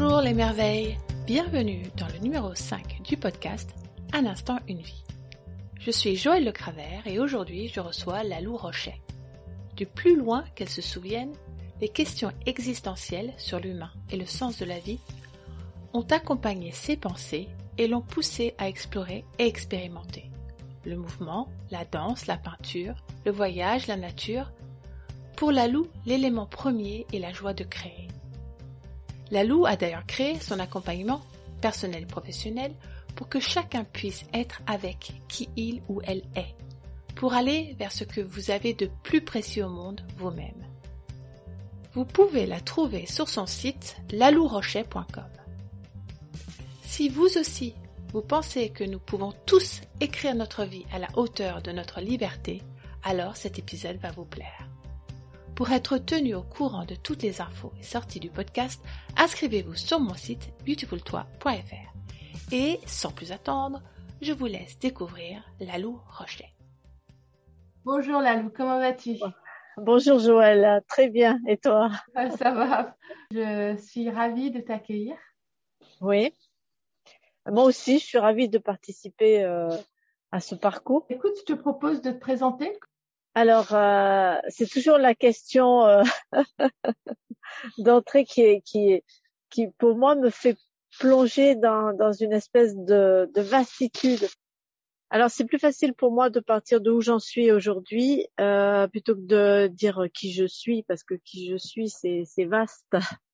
Bonjour les merveilles, bienvenue dans le numéro 5 du podcast Un instant une vie. Je suis Joël Le Cravert et aujourd'hui je reçois Lalou Rochet. Du plus loin qu'elle se souvienne, les questions existentielles sur l'humain et le sens de la vie ont accompagné ses pensées et l'ont poussé à explorer et expérimenter. Le mouvement, la danse, la peinture, le voyage, la nature, pour Lalou, l'élément premier est la joie de créer. Lalou a d'ailleurs créé son accompagnement personnel et professionnel pour que chacun puisse être avec qui il ou elle est, pour aller vers ce que vous avez de plus précieux au monde vous-même. Vous pouvez la trouver sur son site lalourocher.com. Si vous aussi, vous pensez que nous pouvons tous écrire notre vie à la hauteur de notre liberté, alors cet épisode va vous plaire. Pour être tenu au courant de toutes les infos et sorties du podcast, inscrivez-vous sur mon site beautifultoi.fr. Et sans plus attendre, je vous laisse découvrir Lalou Rochet. Bonjour Lalou, comment vas-tu? Bonjour Joël, très bien. Et toi? Ça va. Je suis ravie de t'accueillir. Oui. Moi aussi, je suis ravie de participer euh, à ce parcours. Écoute, je te propose de te présenter. Alors, euh, c'est toujours la question euh, d'entrée qui, qui, qui, pour moi, me fait plonger dans, dans une espèce de, de vastitude. Alors, c'est plus facile pour moi de partir d'où j'en suis aujourd'hui euh, plutôt que de dire qui je suis, parce que qui je suis, c'est, vaste.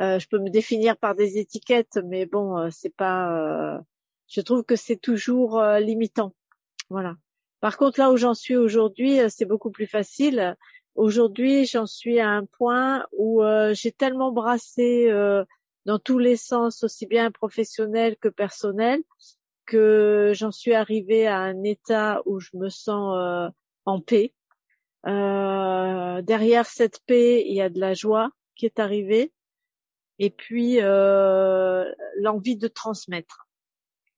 Euh, je peux me définir par des étiquettes, mais bon, euh, c'est pas. je trouve que c'est toujours limitant. Voilà. Par contre, là où j'en suis aujourd'hui, euh, c'est beaucoup plus facile. Aujourd'hui, j'en suis à un point où euh, j'ai tellement brassé euh, dans tous les sens, aussi bien professionnel que personnel, que j'en suis arrivée à un état où je me sens en paix. derrière cette paix, il y a de la joie qui est arrivée, et puis l'envie de transmettre.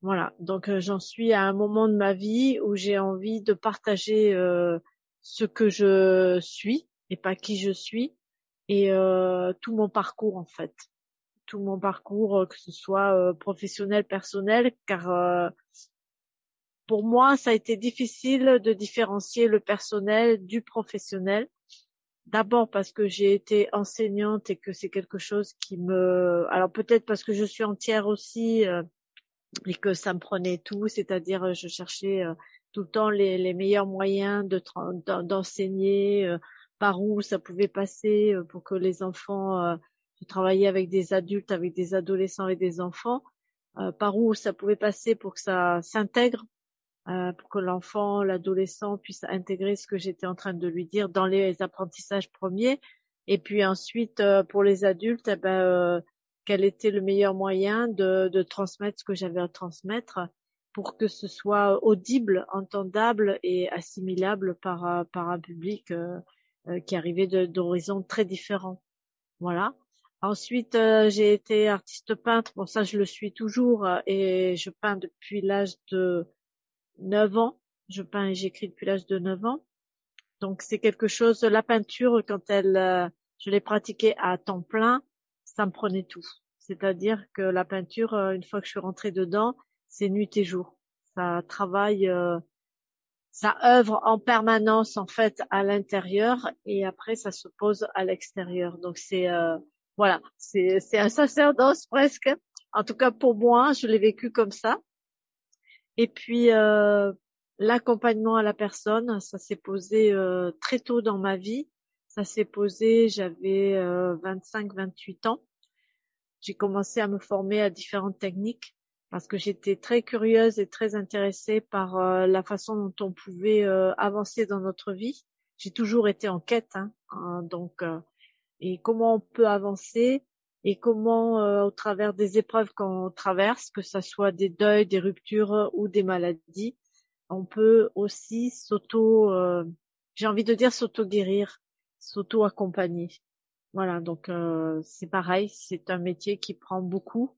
Voilà, donc euh, j'en suis à un moment de ma vie où j'ai envie de partager euh, ce que je suis et pas qui je suis et euh, tout mon parcours en fait, tout mon parcours que ce soit professionnel, personnel, car pour moi ça a été difficile de différencier le personnel du professionnel. D'abord parce que j'ai été enseignante et que c'est quelque chose qui me, alors peut-être parce que je suis entière aussi et que ça me prenait tout, c'est-à-dire euh, je cherchais euh, tout le temps les, les meilleurs moyens de d'enseigner, euh, par où ça pouvait passer pour que les enfants, je travaillais avec des adultes, avec des adolescents et des enfants, par où ça pouvait passer pour que ça s'intègre, pour que l'enfant, l'adolescent puisse intégrer ce que j'étais en train de lui dire dans les apprentissages premiers, et puis ensuite pour les adultes, eh ben quel était le meilleur moyen de, transmettre ce que j'avais à transmettre pour que ce soit audible, entendable et assimilable par, par un public euh, euh, qui arrivait d'horizons très différents. Voilà. Ensuite, euh, j'ai été artiste peintre. Bon, ça, je le suis toujours et je peins depuis l'âge de 9 ans. Je peins et j'écris depuis l'âge de 9 ans. Donc, c'est quelque chose, la peinture, quand elle, je l'ai pratiquée à temps plein, ça me prenait tout. C'est-à-dire que la peinture, euh, une fois que je suis rentrée dedans, c'est nuit et jour. Ça travaille, euh, ça œuvre en permanence en fait à l'intérieur et après ça se pose à l'extérieur. Donc c'est euh, voilà, c'est c'est un sacerdoce presque. En tout cas pour moi, je l'ai vécu comme ça. Et puis euh, l'accompagnement à la personne, ça s'est posé très tôt dans ma vie. Ça s'est posé, j'avais 25-28 ans j'ai commencé à me former à différentes techniques parce que j'étais très curieuse et très intéressée par euh, la façon dont on pouvait euh, avancer dans notre vie. J'ai toujours été en quête, hein, hein donc euh, et comment on peut avancer et comment au travers des épreuves qu'on traverse, que ce soit des deuils, des ruptures ou des maladies, on peut aussi s'auto, j'ai envie de dire s'auto guérir, s'auto accompagner. Voilà, donc euh, c'est pareil, c'est un métier qui prend beaucoup.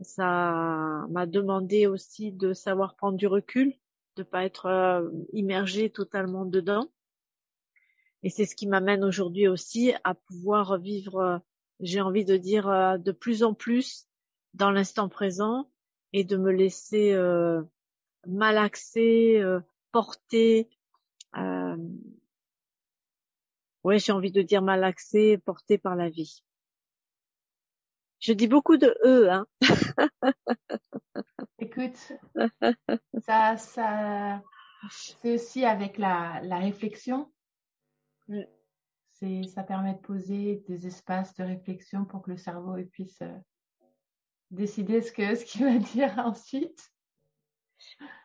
Ça m'a demandé aussi de savoir prendre du recul, de pas être euh, immergé totalement dedans. Et c'est ce qui m'amène aujourd'hui aussi à pouvoir vivre j'ai envie de dire euh, de plus en plus dans l'instant présent et de me laisser euh, malaxer, euh, porter. Ouais, j'ai envie de dire malaxer, porter par la vie. Je dis beaucoup de e, hein. Écoute, ça, ça, c'est aussi avec la, la réflexion. Mm. C'est, ça permet de poser des espaces de réflexion pour que le cerveau puisse euh, décider ce que ce qu'il va dire ensuite.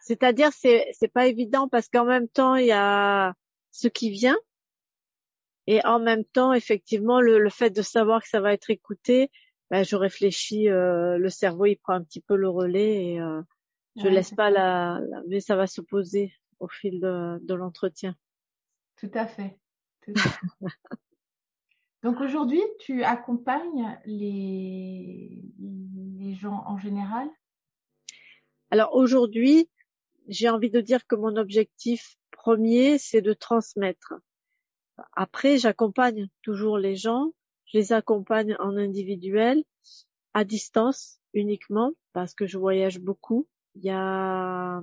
C'est-à-dire c'est c'est pas évident parce qu'en même temps il y a ce qui vient et en même temps effectivement le, le fait de savoir que ça va être écouté, ben, je réfléchis, euh, le cerveau il prend un petit peu le relais et euh, je laisse pas la, mais ça va se poser au fil de, de l'entretien. Tout à fait. Tout à fait. Donc aujourd'hui, tu accompagnes les, les gens en général? Alors aujourd'hui, j'ai envie de dire que mon objectif premier, c'est de transmettre. Après, j'accompagne toujours les gens. Je les accompagne en individuel, à distance uniquement, parce que je voyage beaucoup. Il y a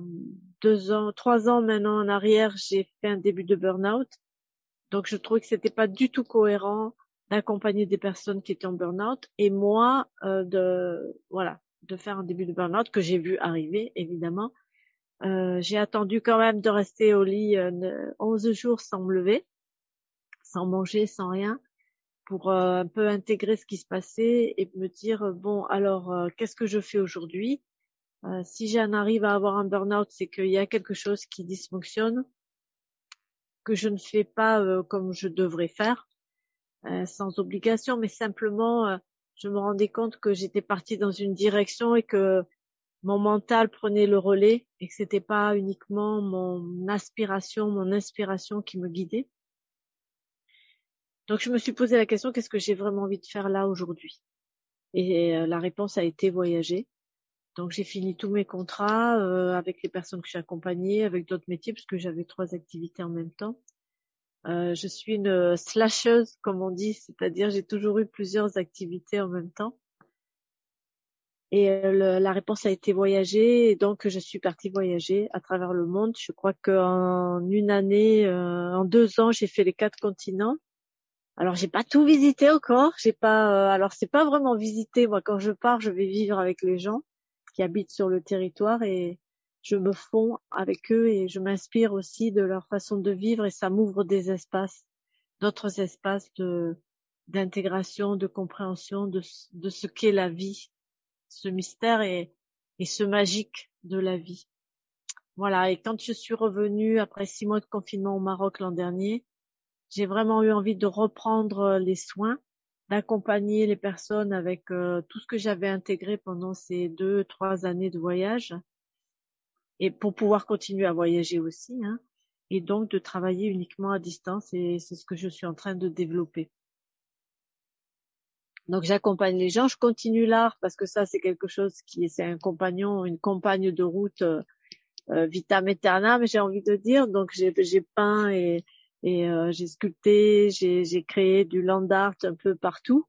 deux ans, trois ans maintenant en arrière, j'ai fait un début de burn-out. Donc je trouvais que c'était pas du tout cohérent d'accompagner des personnes qui étaient en burn-out et moi euh, de voilà de faire un début de burn-out que j'ai vu arriver évidemment. Euh, j'ai attendu quand même de rester au lit euh, 11 jours sans me lever, sans manger, sans rien, pour euh, un peu intégrer ce qui se passait et me dire bon alors euh, qu'est-ce que je fais aujourd'hui? Si j'en arrive à avoir un burn-out, c'est qu'il y a quelque chose qui dysfonctionne, que je ne fais pas comme je devrais faire euh, sans obligation, mais simplement, euh, je me rendais compte que j'étais partie dans une direction et que mon mental prenait le relais et que c'était pas uniquement mon aspiration, mon inspiration qui me guidait. Donc je me suis posé la question qu'est-ce que j'ai vraiment envie de faire là aujourd'hui? Et euh, la réponse a été voyager. Donc j'ai fini tous mes contrats avec les personnes que j'ai accompagnées, avec d'autres métiers puisque j'avais trois activités en même temps. Euh, je suis une slasheuse, comme on dit, c'est-à-dire j'ai toujours eu plusieurs activités en même temps. Et euh, la réponse a été voyager, et donc je suis partie voyager à travers le monde. Je crois qu'en une année, euh, en deux ans, j'ai fait les quatre continents. Alors j'ai pas tout visité encore, j'ai pas. alors c'est pas vraiment visiter. Moi, quand je pars, je vais vivre avec les gens qui habitent sur le territoire et je me fonds avec eux et je m'inspire aussi de leur façon de vivre et ça m'ouvre des espaces, d'autres espaces de d'intégration, de compréhension de, de ce qu'est la vie, ce mystère et, et ce magique de la vie. Voilà, et quand je suis revenue après six mois de confinement au Maroc l'an dernier, j'ai vraiment eu envie de reprendre les soins, d'accompagner les personnes avec euh, tout ce que j'avais intégré pendant ces deux, trois années de voyage et pour pouvoir continuer à voyager aussi, hein, et donc de travailler uniquement à distance, et c'est ce que je suis en train de développer. Donc j'accompagne les gens, je continue l'art parce que ça c'est quelque chose qui c'est un compagnon, une compagne de route euh, euh vitam aeternam, j'ai envie de dire. Donc j'ai peint et et euh, j'ai sculpté, j'ai créé du land art un peu partout,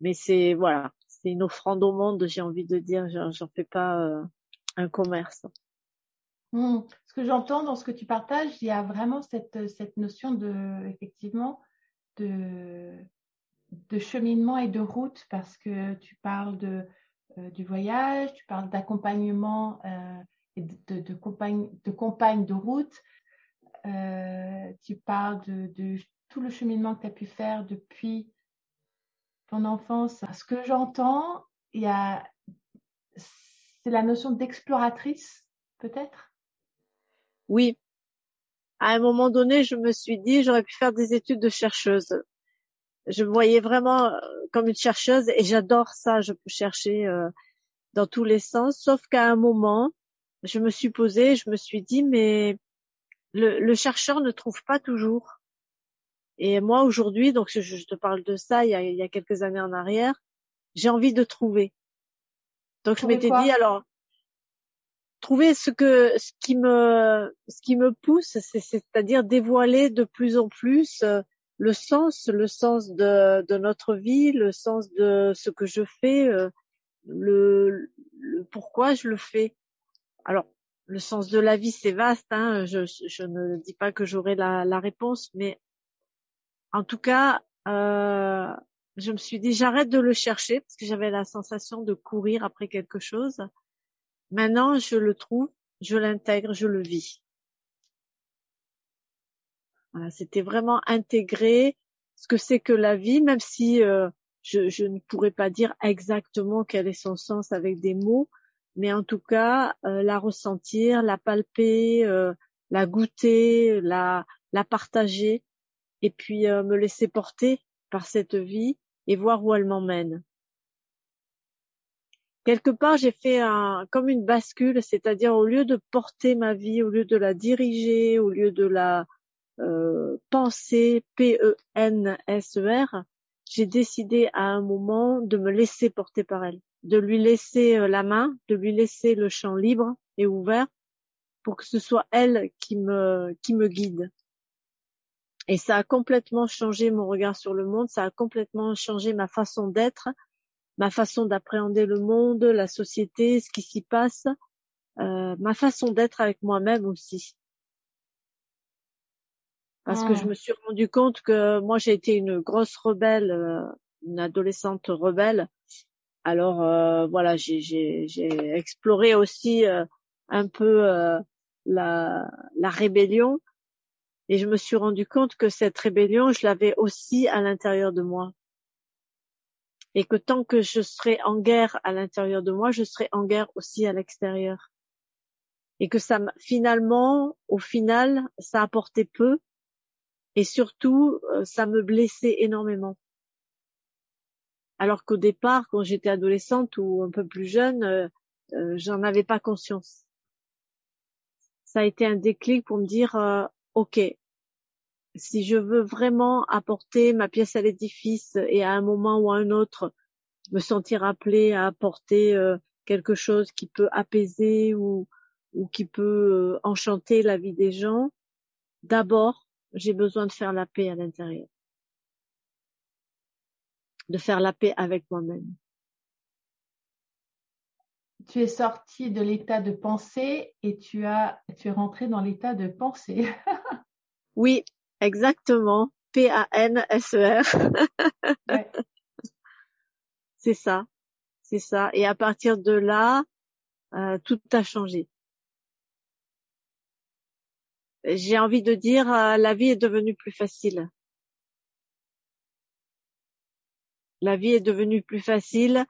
mais c'est voilà, c'est une offrande au monde, j'ai envie de dire, j'en fais pas euh, un commerce. Mmh. Ce que j'entends dans ce que tu partages, il y a vraiment cette, notion de, effectivement, de, cheminement et de route parce que tu parles de, euh, du voyage, tu parles d'accompagnement et de, de, de compagne de route, euh, tu parles de, tout le cheminement que tu as pu faire depuis ton enfance. Ce que j'entends, c'est la notion d'exploratrice, peut-être? Oui. À un moment donné, je me suis dit, j'aurais pu faire des études de chercheuse. Je me voyais vraiment euh, comme une chercheuse et j'adore ça. Je peux chercher euh, dans tous les sens, sauf qu'à un moment, je me suis posée, je me suis dit, mais le, chercheur ne trouve pas toujours. Et moi aujourd'hui, donc je, te parle de ça il y, a, il y a quelques années en arrière, j'ai envie de trouver. Donc je m'étais dit alors trouver ce que ce qui me ce qui me pousse, c'est-à-dire dévoiler de plus en plus euh, le sens, le sens de, de notre vie, le sens de ce que je fais, euh, le, le pourquoi je le fais. Alors, le sens de la vie, c'est vaste. Hein. Je, je, ne dis pas que j'aurai la, la, réponse, mais en tout cas, euh, je me suis dit j'arrête de le chercher parce que j'avais la sensation de courir après quelque chose. Maintenant, je le trouve, je l'intègre, je le vis. Voilà, c'était vraiment intégrer ce que c'est que la vie, même si euh, je, je, ne pourrais pas dire exactement quel est son sens avec des mots, mais en tout cas euh, la ressentir, la palper, euh, la goûter, la, partager, et puis euh, me laisser porter par cette vie et voir où elle m'emmène. Quelque part, j'ai fait un, comme une bascule, c'est-à-dire au lieu de porter ma vie, au lieu de la diriger, au lieu de la penser, P-E-N-S-E-R, j'ai décidé à un moment de me laisser porter par elle de lui laisser euh, la main, de lui laisser le champ libre et ouvert pour que ce soit elle qui me, qui me guide. Et ça a complètement changé mon regard sur le monde, ça a complètement changé ma façon d'être, ma façon d'appréhender le monde, la société, ce qui s'y passe, euh, ma façon d'être avec moi-même aussi. Parce que je ah. me suis rendu compte que moi j'ai été une grosse rebelle, euh, une adolescente rebelle, alors euh, voilà, j'ai exploré aussi euh, un peu euh, la, la rébellion et je me suis rendu compte que cette rébellion, je l'avais aussi à l'intérieur de moi. Et que tant que je serai en guerre à l'intérieur de moi, je serai en guerre aussi à l'extérieur. Et que ça, finalement, au final, ça apportait peu. Et surtout, ça me blessait énormément. Alors qu'au départ, quand j'étais adolescente ou un peu plus jeune, euh, euh, j'en avais pas conscience. Ça a été un déclic pour me dire, euh, ok, si je veux vraiment apporter ma pièce à l'édifice et à un moment ou à un autre me sentir appelé à apporter quelque chose qui peut apaiser ou, ou qui peut enchanter la vie des gens, d'abord, j'ai besoin de faire la paix à l'intérieur de faire la paix avec moi-même. Tu es sorti de l'état de pensée et tu as tu es rentré dans l'état de pensée. oui, exactement. P-A-N-S-E-R. C'est ça. C'est ça. Et à partir de là, euh, tout a changé. J'ai envie de dire, euh, la vie est devenue plus facile. La vie est devenue plus facile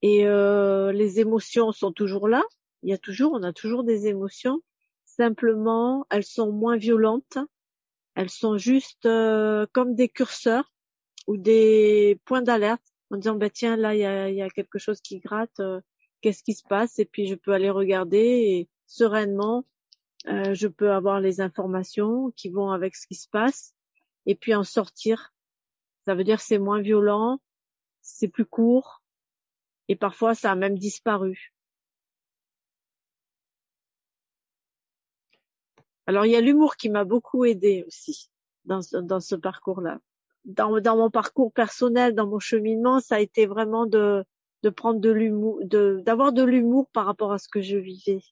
et euh, les émotions sont toujours là. Il y a toujours, on a toujours des émotions. Simplement, elles sont moins violentes. Elles sont juste euh, comme des curseurs ou des points d'alerte en disant bah tiens là il y a, quelque chose qui gratte. Euh, qu'est-ce qui se passe? Et puis je peux aller regarder et sereinement je peux avoir les informations qui vont avec ce qui se passe et puis en sortir. Ça veut dire c'est moins violent, c'est plus court et parfois ça a même disparu. Alors il y a l'humour qui m'a beaucoup aidé aussi dans, dans ce parcours-là. Dans, dans mon parcours personnel, dans mon cheminement, ça a été vraiment de, de prendre de l'humour, de, d'avoir de l'humour par rapport à ce que je vivais.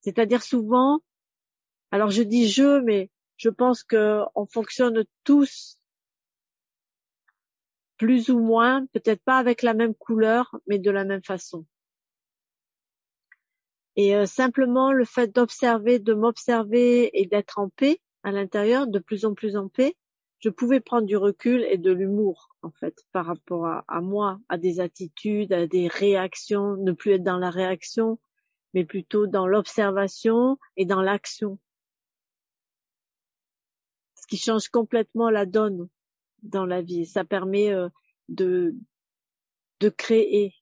C'est-à-dire souvent, alors je dis je, mais je pense que on fonctionne tous plus ou moins, peut-être pas avec la même couleur, mais de la même façon. Et euh, simplement le fait d'observer, de m'observer et d'être en paix à l'intérieur, de plus en plus en paix, je pouvais prendre du recul et de l'humour en fait par rapport à, à, moi, à des attitudes, à des réactions, ne plus être dans la réaction, mais plutôt dans l'observation et dans l'action. Ce qui change complètement la donne dans la vie. Ça permet euh, de, de créer.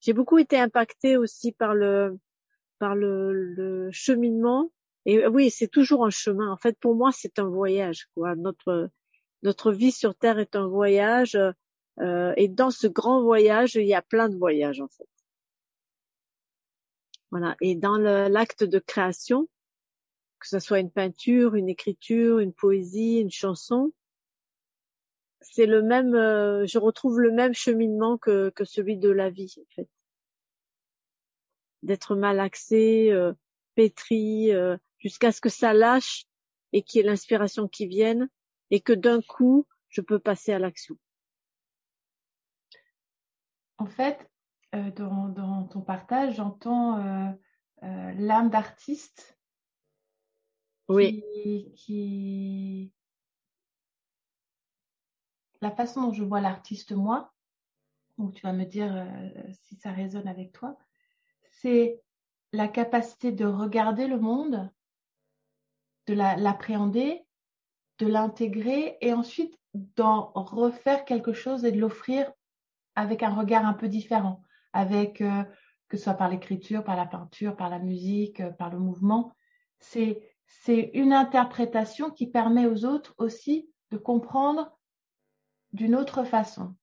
J'ai beaucoup été impactée aussi par le, par le, le cheminement. Et oui, c'est toujours un chemin. En fait, pour moi, c'est un voyage. Quoi. Notre, notre vie sur Terre est un voyage. Euh, et dans ce grand voyage, il y a plein de voyages en fait. Voilà. Et dans l'acte de création, que ce soit une peinture, une écriture, une poésie, une chanson, c'est le même, euh, je retrouve le même cheminement que, celui de la vie, en fait. D'être malaxé, euh, pétri, euh, jusqu'à ce que ça lâche et qu'il y ait l'inspiration qui vienne et que d'un coup, je peux passer à l'action. En fait, dans, ton partage, j'entends l'âme d'artiste oui. la façon dont je vois l'artiste moi, donc tu vas me dire euh, si ça résonne avec toi, c'est la capacité de regarder le monde, de l'appréhender, de l'intégrer et ensuite d'en refaire quelque chose et de l'offrir avec un regard un peu différent, avec euh, que ce soit par l'écriture, par la peinture, par la musique, euh, par le mouvement. C'est c'est une interprétation qui permet aux autres aussi de comprendre d'une autre façon.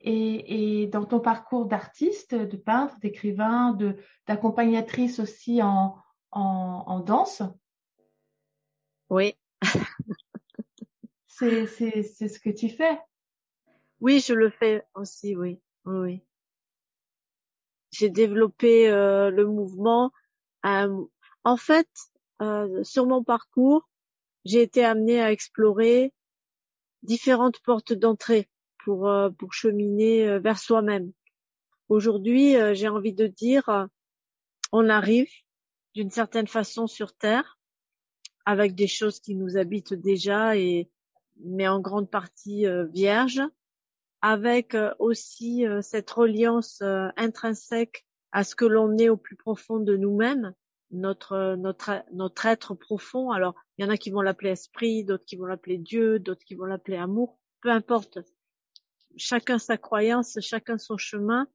Et, et, dans ton parcours d'artiste, de peintre, d'écrivain, de d'accompagnatrice aussi en, en, en danse. Oui. c'est ce que tu fais. Oui, je le fais aussi, oui. Oui. J'ai développé euh, le mouvement. en fait, euh, sur mon parcours, j'ai été amenée à explorer différentes portes d'entrée pour euh, pour cheminer euh, vers soi-même. Aujourd'hui, j'ai envie de dire, on arrive d'une certaine façon sur Terre avec des choses qui nous habitent déjà et mais en grande partie vierges, avec aussi cette reliance intrinsèque à ce que l'on est au plus profond de nous-mêmes, notre notre notre être profond. Alors, il y en a qui vont l'appeler esprit, d'autres qui vont l'appeler Dieu, d'autres qui vont l'appeler amour. Peu importe. Chacun sa croyance, chacun son chemin.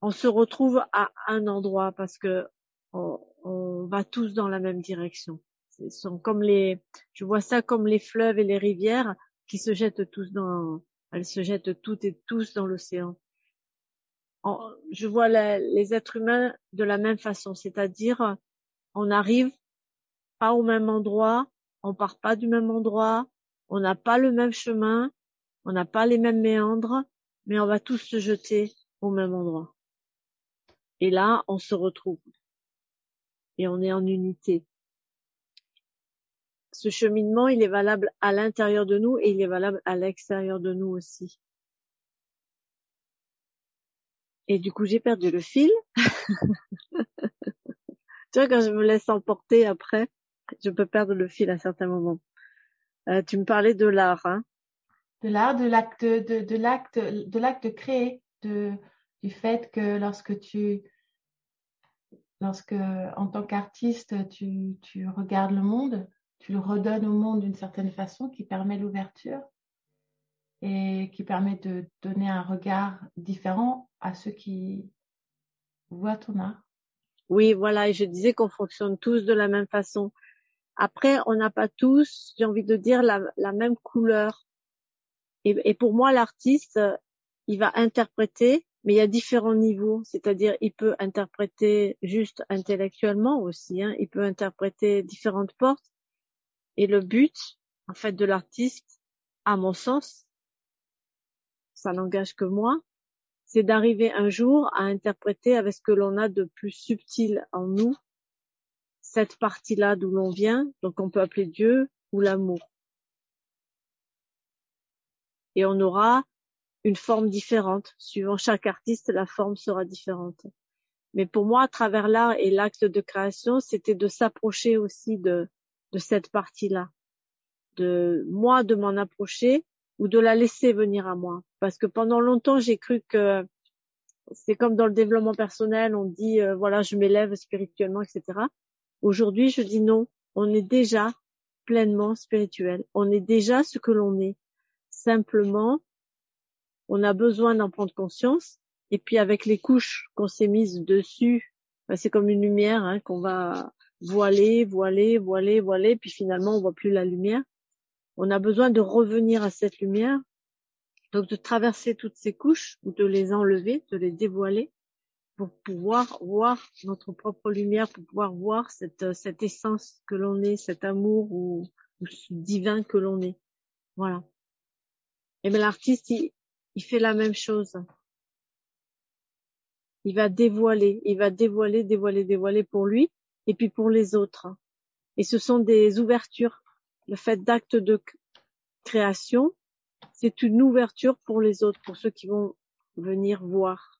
On se retrouve à un endroit parce que on, on va tous dans la même direction. Ce sont comme les, je vois ça comme les fleuves et les rivières qui se jettent tous dans, elles se jettent toutes et tous dans l'océan je vois les êtres humains de la même façon, c'est-à-dire on arrive pas au même endroit, on part pas du même endroit, on n'a pas le même chemin, on n'a pas les mêmes méandres, mais on va tous se jeter au même endroit. Et là, on se retrouve. Et on est en unité. Ce cheminement, il est valable à l'intérieur de nous et il est valable à l'extérieur de nous aussi. Et du coup, j'ai perdu le fil. tu vois, quand je me laisse emporter après, je peux perdre le fil à certains moments. Euh, tu me parlais de l'art, hein De l'art, de l'acte, de, l'acte, de l'acte créer, de, du fait que lorsque tu, lorsque en tant qu'artiste, tu regardes le monde, tu le redonnes au monde d'une certaine façon qui permet l'ouverture et qui permet de donner un regard différent à ceux qui voient ton art. Oui, voilà, et je disais qu'on fonctionne tous de la même façon. Après, on n'a pas tous, j'ai envie de dire, la, même couleur. Et, et pour moi, l'artiste, il va interpréter, mais il y a différents niveaux. C'est-à-dire, il peut interpréter juste intellectuellement aussi. Hein, il peut interpréter différentes portes. Et le but, en fait, de l'artiste, à mon sens, ça n'engage que moi, c'est d'arriver un jour à interpréter avec ce que l'on a de plus subtil en nous, cette partie-là d'où l'on vient, donc on peut appeler Dieu ou l'amour. Et on aura une forme différente. Suivant chaque artiste, la forme sera différente. Mais pour moi, à travers l'art et l'acte de création, c'était de s'approcher aussi de, de cette partie-là. De moi, de m'en approcher ou de la laisser venir à moi. Parce que pendant longtemps, j'ai cru que c'est comme dans le développement personnel, on dit euh, voilà, je m'élève spirituellement, etc. Aujourd'hui, je dis non, on est déjà pleinement spirituel. On est déjà ce que l'on est. Simplement, on a besoin d'en prendre conscience. Et puis avec les couches qu'on s'est mises dessus, ben, c'est comme une lumière hein, qu'on va voiler, voiler, voiler, voiler, puis finalement on voit plus la lumière on a besoin de revenir à cette lumière, donc de traverser toutes ces couches ou de les enlever, de les dévoiler, pour pouvoir voir notre propre lumière, pour pouvoir voir cette, cette essence que l'on est, cet amour ou, ce divin que l'on est. Voilà. Et bien l'artiste, il, il fait la même chose. Il va dévoiler, il va dévoiler, dévoiler, dévoiler pour lui et puis pour les autres. Et ce sont des ouvertures. Le fait d'acte de création, c'est une ouverture pour les autres, pour ceux qui vont venir voir.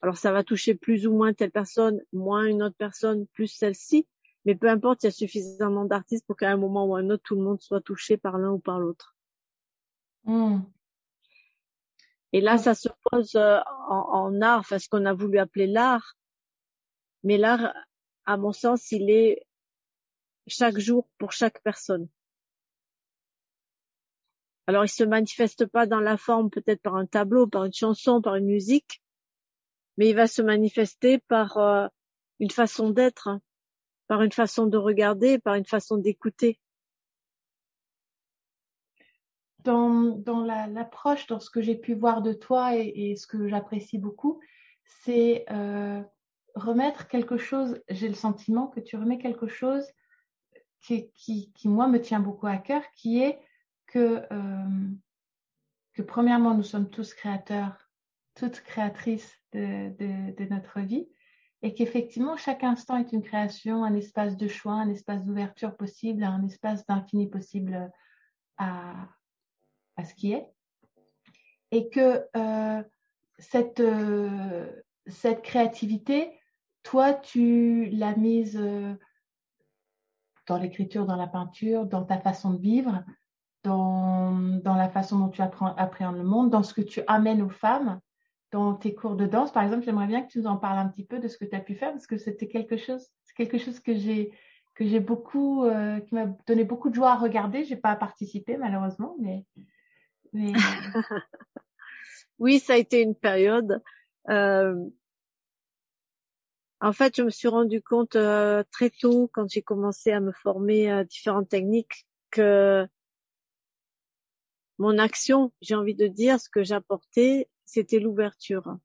Alors ça va toucher plus ou moins telle personne, moins une autre personne, plus celle-ci, mais peu importe, il y a suffisamment d'artistes pour qu'à un moment ou à un autre, tout le monde soit touché par l'un ou par l'autre. Hmm. Et là, ça se pose euh, en, art, enfin ce qu'on a voulu appeler l'art. Mais l'art, à mon sens, il est chaque jour pour chaque personne. Alors, il se manifeste pas dans la forme, peut-être par un tableau, par une chanson, par une musique, mais il va se manifester par euh, une façon d'être, hein, par une façon de regarder, par une façon d'écouter. Dans, dans l'approche, dans ce que j'ai pu voir de toi et, ce que j'apprécie beaucoup, c'est euh, remettre quelque chose, j'ai le sentiment que tu remets quelque chose qui, moi, me tient beaucoup à cœur, qui est que, euh, premièrement, nous sommes tous créateurs, toutes créatrices de, notre vie, et qu'effectivement, chaque instant est une création, un espace de choix, un espace d'ouverture possible, un espace d'infini possible à, à ce qui est. Et que euh, cette, euh, cette créativité, toi, tu l'as mise dans l'écriture, dans la peinture, dans ta façon de vivre, dans, dans la façon dont tu apprends, appréhendes le monde, dans ce que tu amènes aux femmes, dans tes cours de danse. Par exemple, j'aimerais bien que tu nous en parles un petit peu de ce que tu as pu faire parce que c'était quelque chose, c'est quelque chose que j'ai que j'ai beaucoup, euh, qui m'a donné beaucoup de joie à regarder. J'ai pas participé malheureusement, mais, oui, ça a été une période. Euh... En fait, je me suis rendu compte euh, très tôt, quand j'ai commencé à me former à différentes techniques, que mon action, j'ai envie de dire, ce que j'apportais, c'était l'ouverture.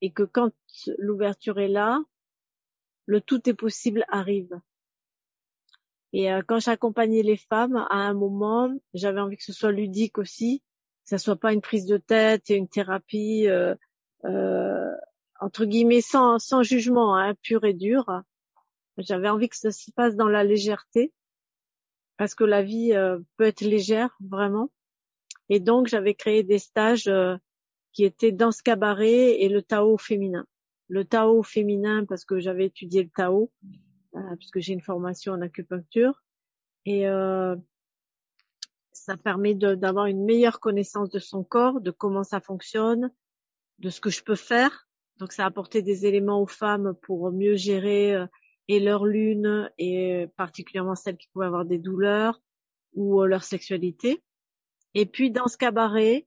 Et que quand l'ouverture est là, le tout est possible arrive. Et euh, quand j'accompagnais les femmes, à un moment, j'avais envie que ce soit ludique aussi, que ça soit pas une prise de tête et une thérapie euh, euh, entre guillemets sans, sans jugement, hein, pur et dur. J'avais envie que ça se passe dans la légèreté parce que la vie euh, peut être légère vraiment. Et donc j'avais créé des stages euh, qui étaient dans ce cabaret et le Tao féminin. Le Tao féminin parce que j'avais étudié le Tao euh, puisque j'ai une formation en acupuncture et ça permet d'avoir une meilleure connaissance de son corps, de comment ça fonctionne, de ce que je peux faire. Donc ça a apporté des éléments aux femmes pour mieux gérer et leur lune et particulièrement celles qui pouvaient avoir des douleurs ou euh, leur sexualité. Et puis dans ce cabaret,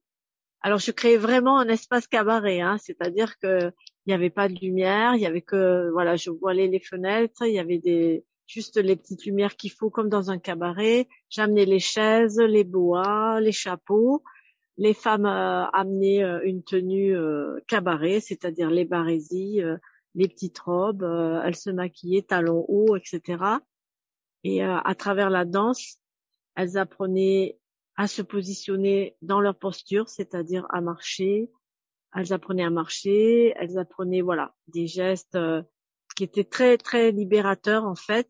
alors je créais vraiment un espace cabaret, hein, c'est-à-dire que il n'y avait pas de lumière, il y avait que voilà, je voilais les fenêtres, il y avait des juste les petites lumières qu'il faut comme dans un cabaret. J'amenais les chaises, les boas, les chapeaux. Les femmes euh, amenaient euh, une tenue cabaret, c'est-à-dire les barésies, les petites robes, euh, elles se maquillaient talons hauts, etc. Et euh, à travers la danse, elles apprenaient à se positionner dans leur posture, c'est-à-dire à marcher. Elles apprenaient à marcher, elles apprenaient voilà des gestes euh, qui étaient très très libérateurs en fait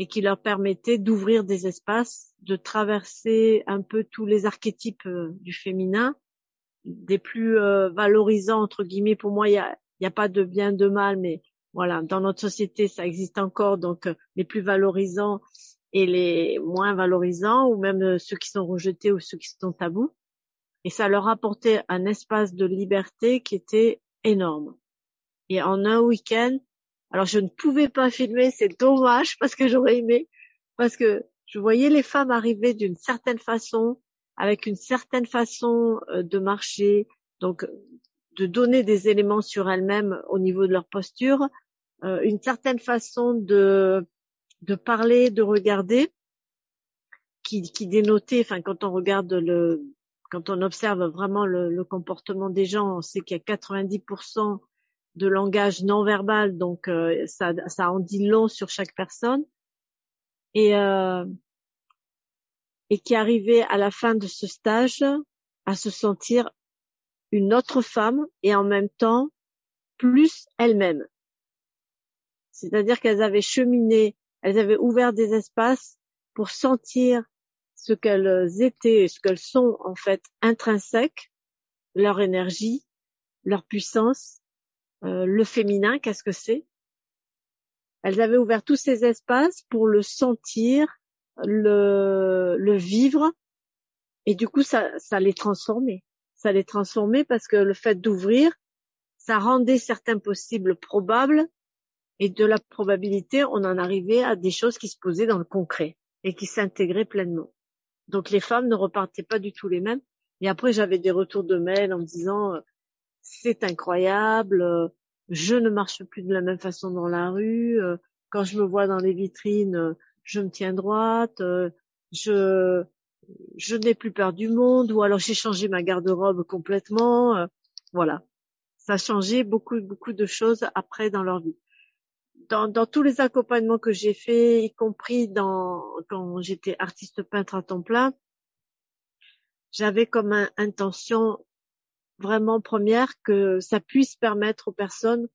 et qui leur permettaient d'ouvrir des espaces, de traverser un peu tous les archétypes du féminin, des plus valorisants entre guillemets. Pour moi, il y a n'y a pas de bien, de mal, mais voilà, dans notre société, ça existe encore, donc euh, les plus valorisants et les moins valorisants, ou même euh, ceux qui sont rejetés ou ceux qui sont tabous. Et ça leur apportait un espace de liberté qui était énorme. Et en un week-end, alors je ne pouvais pas filmer, c'est dommage parce que j'aurais aimé, parce que je voyais les femmes arriver d'une certaine façon, avec une certaine façon euh, de marcher, donc de donner des éléments sur elles-mêmes au niveau de leur posture, euh, une certaine façon de de parler, de regarder, qui, qui dénotait, enfin quand on regarde le quand on observe vraiment le, le comportement des gens, on sait qu'il y a 90% de langage non verbal, donc euh, ça, ça en dit long sur chaque personne. Et, euh, et qui arrivait à la fin de ce stage à se sentir une autre femme et en même temps plus elle-même. C'est-à-dire qu'elles avaient cheminé, elles avaient ouvert des espaces pour sentir ce qu'elles étaient et ce qu'elles sont en fait intrinsèques, leur énergie, leur puissance, euh, le féminin, qu'est-ce que c'est? Elles avaient ouvert tous ces espaces pour le sentir, le, le vivre, et du coup ça, ça les transformait. Ça les transformait parce que le fait d'ouvrir, ça rendait certains possibles probables, et de la probabilité, on en arrivait à des choses qui se posaient dans le concret et qui s'intégraient pleinement. Donc les femmes ne repartaient pas du tout les mêmes. Et après, j'avais des retours de mails en me disant euh, c'est incroyable, euh, je ne marche plus de la même façon dans la rue, euh, quand je me vois dans les vitrines, je me tiens droite, je je n'ai plus peur du monde, ou alors j'ai changé ma garde-robe complètement. voilà, ça a changé beaucoup beaucoup de choses après dans leur vie dans, tous les accompagnements que j'ai faits, y compris dans quand j'étais artiste peintre à temps plein, j'avais comme intention vraiment première que ça puisse permettre aux personnes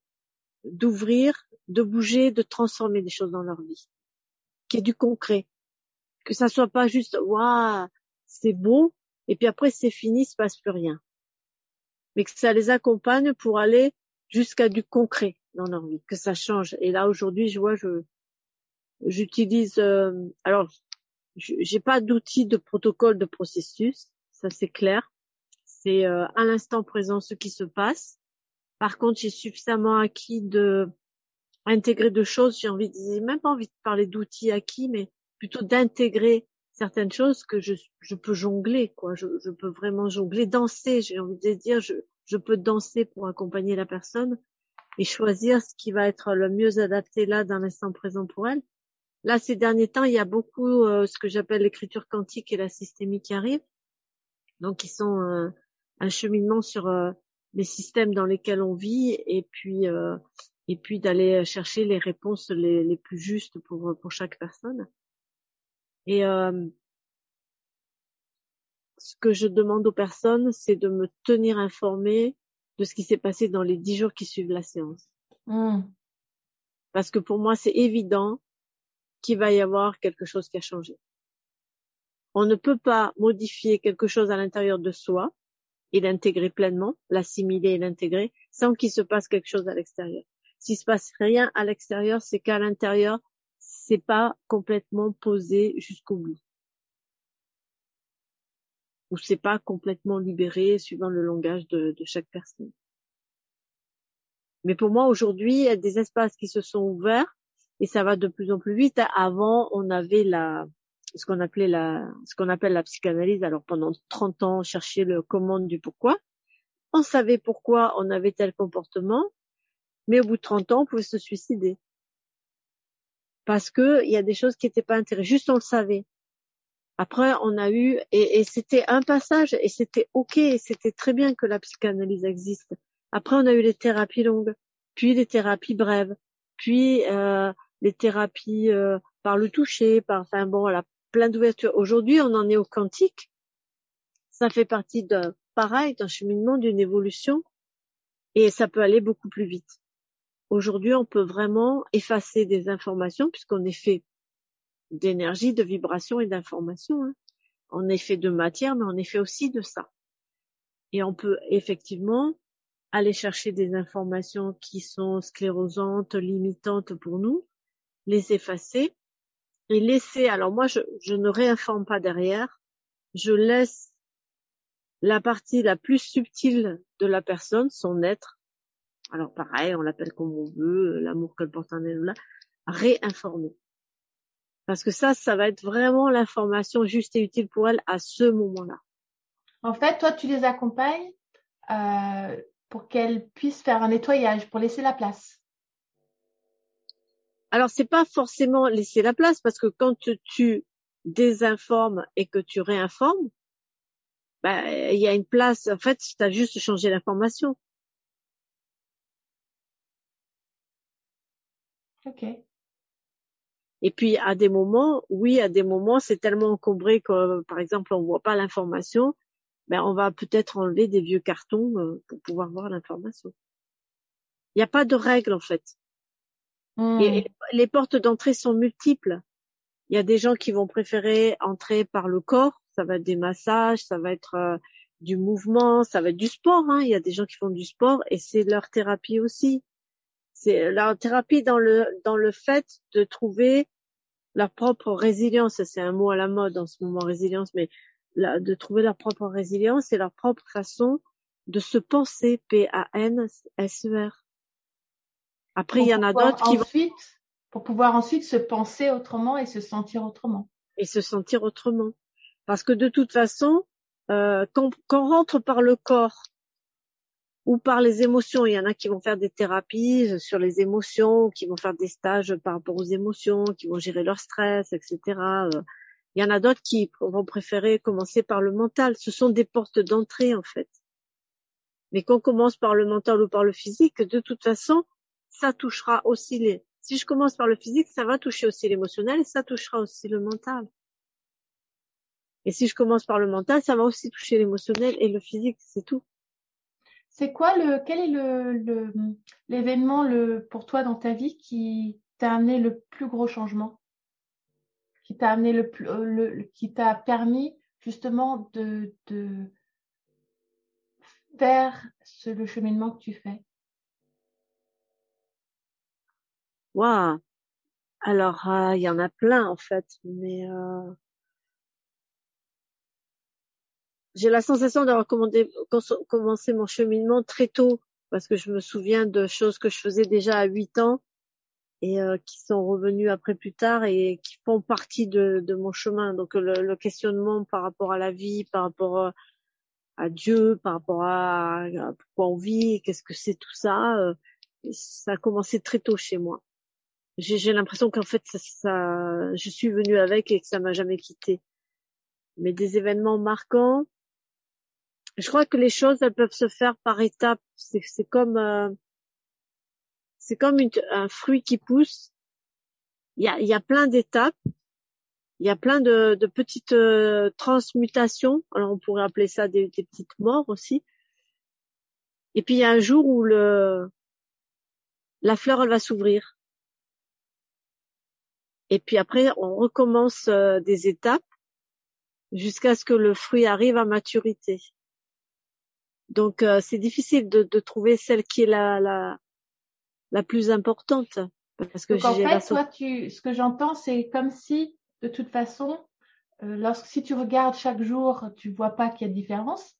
d'ouvrir, de bouger, de transformer des choses dans leur vie, qu'il y ait du concret, que ça soit pas juste waouh c'est beau et puis après c'est fini, il se passe plus rien, mais que ça les accompagne pour aller jusqu'à du concret dans leur vie, que ça change. Et là aujourd'hui, je vois, je j'utilise. Euh, alors, j'ai pas d'outils de protocole de processus, ça c'est clair. C'est euh, à l'instant présent ce qui se passe. Par contre, j'ai suffisamment acquis de intégrer de choses. J'ai envie, j'ai même pas envie de parler d'outils acquis, mais plutôt d'intégrer certaines choses que je, je peux jongler, quoi. Je, je peux vraiment jongler, danser. J'ai envie de dire, je, je peux danser pour accompagner la personne et choisir ce qui va être le mieux adapté là dans l'instant présent pour elle. Là, ces derniers temps, il y a beaucoup euh, ce que j'appelle l'écriture quantique et la systémie qui arrivent. Donc, ils sont euh, un cheminement sur euh, les systèmes dans lesquels on vit et puis et puis d'aller chercher les réponses les, les, plus justes pour pour chaque personne. Et ce que je demande aux personnes, c'est de me tenir informée de ce qui s'est passé dans les dix jours qui suivent la séance. Hmm. Parce que pour moi, c'est évident qu'il va y avoir quelque chose qui a changé. On ne peut pas modifier quelque chose à l'intérieur de soi et l'intégrer pleinement, l'assimiler et l'intégrer sans qu'il se passe quelque chose à l'extérieur. S'il se passe rien à l'extérieur, c'est qu'à l'intérieur, c'est pas complètement posé jusqu'au bout ou c'est pas complètement libéré suivant le langage de, de chaque personne. Mais pour moi, aujourd'hui, il y a des espaces qui se sont ouverts et ça va de plus en plus vite. Avant, on avait la, ce qu'on appelait la, ce qu'on appelle la psychanalyse. Alors pendant 30 ans, on cherchait le comment du pourquoi. On savait pourquoi on avait tel comportement, mais au bout de 30 ans, on pouvait se suicider. Parce que il y a des choses qui n'étaient pas intéressantes. Juste on le savait. Après, on a eu, et, et c'était un passage, et c'était ok, c'était très bien que la psychanalyse existe. Après, on a eu les thérapies longues, puis les thérapies brèves, puis euh, les thérapies euh, par le toucher, par, enfin bon, voilà, plein d'ouvertures. Aujourd'hui, on en est au quantique. Ça fait partie d'un, pareil, d'un cheminement, d'une évolution, et ça peut aller beaucoup plus vite. Aujourd'hui, on peut vraiment effacer des informations puisqu'on est fait d'énergie, de vibration et d'information. Hein. On est fait de matière, mais on est fait aussi de ça. Et on peut effectivement aller chercher des informations qui sont sclérosantes, limitantes pour nous, les effacer et laisser. Alors moi, je, ne réinforme pas derrière. Je laisse la partie la plus subtile de la personne, son être. Alors pareil, on l'appelle comme on veut, l'amour qu'elle porte en elle, réinformer. Parce que ça, ça va être vraiment l'information juste et utile pour elle à ce moment-là. En fait, toi, tu les accompagnes euh, pour qu'elles puissent faire un nettoyage, pour laisser la place. Alors, c'est pas forcément laisser la place, parce que quand tu désinformes et que tu réinformes, ben, il y a une place. En fait, tu as juste changé l'information. Ok. Et puis à des moments, oui, à des moments, c'est tellement encombré que, par exemple, on voit pas l'information. Ben, on va peut-être enlever des vieux cartons euh, pour pouvoir voir l'information. Il n'y a pas de règle en fait. Et les portes d'entrée sont multiples. Il y a des gens qui vont préférer entrer par le corps. Ça va être des massages, ça va être euh, du mouvement, ça va être du sport. Hein. Il y a des gens qui font du sport et c'est leur thérapie aussi. C'est leur thérapie dans le dans le fait de trouver leur propre résilience. C'est un mot à la mode en ce moment, résilience, mais de trouver leur propre résilience et leur propre façon de se penser. P-A-N-S-E-R. Après, il y en a d'autres qui ensuite, pour pouvoir ensuite se penser autrement et se sentir autrement. Et se sentir autrement. Parce que de toute façon, euh, quand, quand on rentre par le corps ou par les émotions, il y en a qui vont faire des thérapies sur les émotions, qui vont faire des stages par rapport aux émotions, qui vont gérer leur stress, etc. Euh, il y en a d'autres qui vont préférer commencer par le mental. Ce sont des portes d'entrée en fait. Mais qu'on commence par le mental ou par le physique, de toute façon, ça touchera aussi les. Si je commence par le physique, ça va toucher aussi l'émotionnel et ça touchera aussi le mental. Et si je commence par le mental, ça va aussi toucher l'émotionnel et le physique, c'est tout. C'est quoi le, quel est le, l'événement le, pour toi dans ta vie qui t'a amené le plus gros changement? Qui t'a amené le plus, le, qui t'a permis justement de, faire le cheminement que tu fais? Waouh. Alors, euh, il y en a plein en fait, mais euh, j'ai la sensation d'avoir commencé mon cheminement très tôt, parce que je me souviens de choses que je faisais déjà à 8 ans et euh, qui sont revenues après plus tard et qui font partie de, mon chemin. Donc le, questionnement par rapport à la vie, par rapport à Dieu, par rapport à, à pourquoi on vit, qu'est-ce que c'est tout ça, ça a commencé très tôt chez moi j'ai l'impression qu'en fait ça, ça, je suis venue avec et que ça m'a jamais quitté. Mais des événements marquants, je crois que les choses elles peuvent se faire par étapes. C'est comme euh, c'est comme une, un fruit qui pousse. Il y a, il y a plein d'étapes. Il y a plein de, de petites euh, transmutations. Alors on pourrait appeler ça des, des petites morts aussi. Et puis il y a un jour où le la fleur elle va s'ouvrir et puis après, on recommence euh, des étapes jusqu'à ce que le fruit arrive à maturité. Donc euh, c'est difficile de, de, trouver celle qui est la, la, la plus importante. Parce que Donc en fait, toi, tu, ce que j'entends, c'est comme si, de toute façon, euh, lorsque si tu regardes chaque jour, tu vois pas qu'il y a de différence.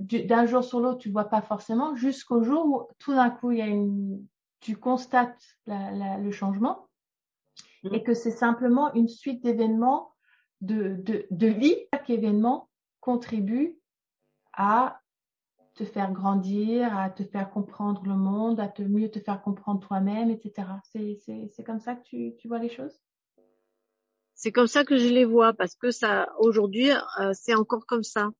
D'un jour sur l'autre, tu vois pas forcément, jusqu'au jour où tout d'un coup, il y a une, tu constates la, la, le changement et que c'est simplement une suite d'événements de, de, de vie. Chaque événement contribue à te faire grandir, à te faire comprendre le monde, à te mieux te faire comprendre toi-même, etc. C'est comme ça que tu, tu vois les choses? C'est comme ça que je les vois parce que ça aujourd'hui euh, c'est encore comme ça.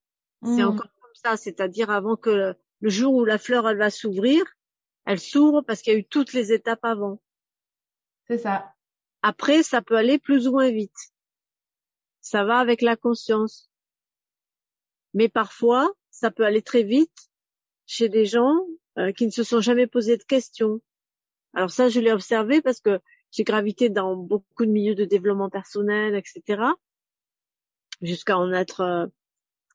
C'est hmm. encore comme ça, c'est-à-dire avant que le jour où la fleur elle va s'ouvrir, elle s'ouvre parce qu'il y a eu toutes les étapes avant. C'est ça. Après, ça peut aller plus ou moins vite. Ça va avec la conscience. Mais parfois, ça peut aller très vite chez des gens euh, qui ne se sont jamais posé de questions. Alors ça, je l'ai observé parce que j'ai gravité dans beaucoup de milieux de développement personnel, etc. Jusqu'à en être, euh,